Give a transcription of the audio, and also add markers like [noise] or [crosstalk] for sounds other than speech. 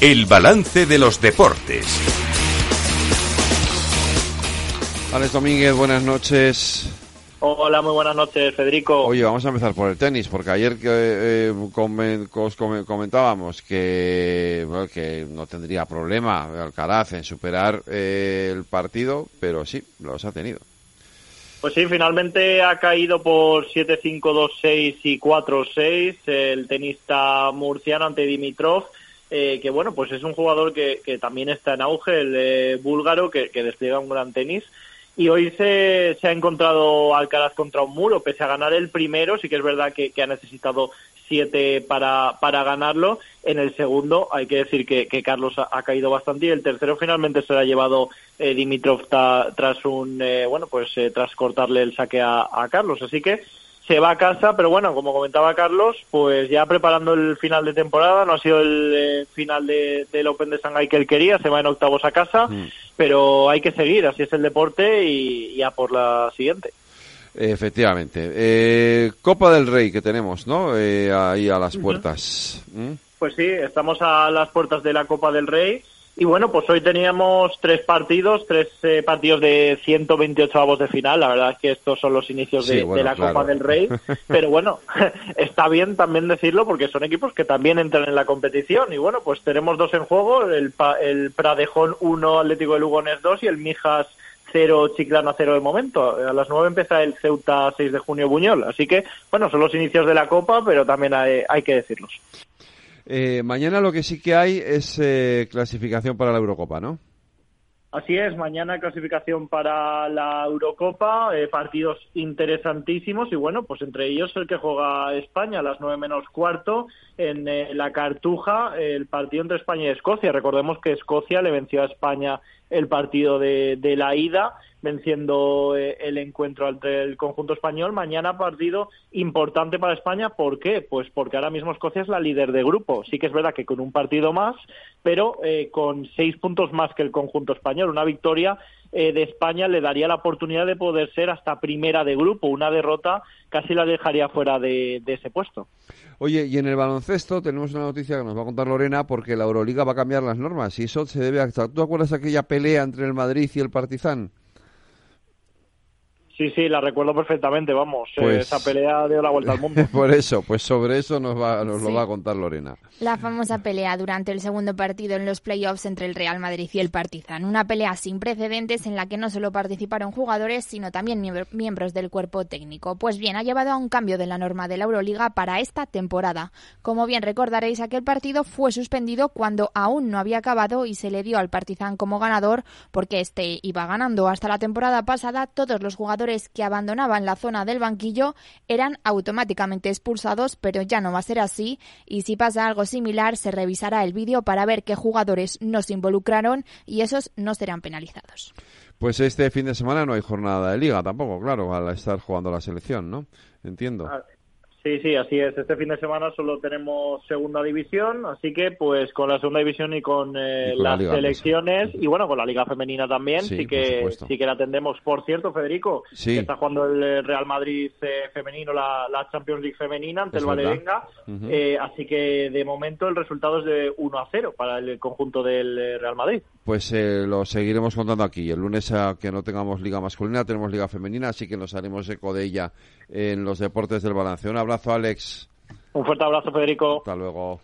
El balance de los deportes. Alex Domínguez, buenas noches. Hola, muy buenas noches, Federico. Oye, vamos a empezar por el tenis, porque ayer que eh, comen- os come- comentábamos que, bueno, que no tendría problema Alcaraz en superar eh, el partido, pero sí, los ha tenido. Pues sí, finalmente ha caído por 7-5, 2-6 y 4-6 el tenista murciano ante Dimitrov, eh, que bueno, pues es un jugador que, también está en auge, el búlgaro, que, que despliega un gran tenis. Y hoy se, se ha encontrado Alcaraz contra un muro, pese a ganar el primero, sí que es verdad que, ha necesitado siete para, para ganarlo. En el segundo hay que decir que, que Carlos ha, caído bastante y el tercero finalmente se lo ha llevado eh, Dimitrov tras un eh, bueno pues eh, tras cortarle el saque a, a Carlos. Así que se va a casa, pero bueno, como comentaba Carlos, pues ya preparando el final de temporada, no ha sido el eh, final de, del Open de Shanghai que él quería, se va en octavos a casa, pero hay que seguir, así es el deporte y, y a por la siguiente. Efectivamente. Eh, Copa del Rey que tenemos, ¿no? Eh, ahí a las puertas. ¿Mm? Pues sí, estamos a las puertas de la Copa del Rey. Y bueno, pues hoy teníamos tres partidos, tres eh, partidos de 128 avos de final. La verdad es que estos son los inicios Sí, de, bueno, de la claro. Copa del Rey. [laughs] Pero bueno, [laughs] está bien también decirlo porque son equipos que también entran en la competición. Y bueno, pues tenemos dos en juego, el, el Pradejón 1, Atlético de Lugones 2 y el Mijas 0, Chiclana 0 de momento. A las 9 empieza el Ceuta 6 de junio Buñol. Así que, bueno, son los inicios de la Copa, pero también hay, hay que decirlos. Eh, mañana lo que sí que hay es eh, clasificación para la Eurocopa, ¿no? Así es, mañana clasificación para la Eurocopa, eh, partidos interesantísimos y bueno, pues entre ellos el que juega España a las nueve menos cuarto en eh, la Cartuja, el partido entre España y Escocia. Recordemos que Escocia le venció a España el partido de la ida, venciendo eh, el encuentro entre el conjunto español. Mañana partido importante para España, ¿por qué? Pues porque ahora mismo Escocia es la líder de grupo. Sí que es verdad que con un partido más, pero eh, con seis puntos más que el conjunto español. Una victoria eh, de España le daría la oportunidad de poder ser hasta primera de grupo. Una derrota casi la dejaría fuera de, de ese puesto. Oye, y en el baloncesto tenemos una noticia que nos va a contar Lorena porque la Euroliga va a cambiar las normas y eso se debe a... ¿Tú acuerdas aquella pelea entre el Madrid y el Partizan? Sí, sí, la recuerdo perfectamente, vamos. eh, Pues- esa pelea dio la vuelta al mundo. [laughs] Por eso, pues sobre eso nos, va, nos lo Sí. va a contar Lorena. La famosa pelea durante el segundo partido en los playoffs entre el Real Madrid y el Partizan. Una pelea sin precedentes en la que no solo participaron jugadores, sino también miembro- miembros del cuerpo técnico. Pues bien, ha llevado a un cambio de la norma de la Euroliga para esta temporada. Como bien recordaréis, aquel partido fue suspendido cuando aún no había acabado y se le dio al Partizan como ganador porque este iba ganando hasta la temporada pasada. Todos los jugadores que abandonaban la zona del banquillo eran automáticamente expulsados, pero ya no va a ser así y si pasa algo similar se revisará el vídeo para ver qué jugadores no se involucraron y esos no serán penalizados. Pues este fin de semana no hay jornada de liga tampoco, claro, al estar jugando la selección, ¿no? Entiendo. Ah, Sí, sí, así es. Este fin de semana solo tenemos segunda división, así que pues con la segunda división y con, eh, Y con la las Liga selecciones y bueno, con la liga femenina también, Sí, sí, que sí que la atendemos. Por cierto, Federico, Sí. que está jugando el eh, Real Madrid eh, femenino, la, la Champions League femenina ante Es el. Valerenga, Ujú. eh, así que de momento el resultado es de 1 a 0 para el conjunto del eh, Real Madrid. Pues eh, lo seguiremos contando aquí. El lunes, a que no tengamos liga masculina, tenemos liga femenina, así que nos haremos eco de ella en los deportes del balance. Un abrazo, Alex. Un fuerte abrazo, Federico. Hasta luego.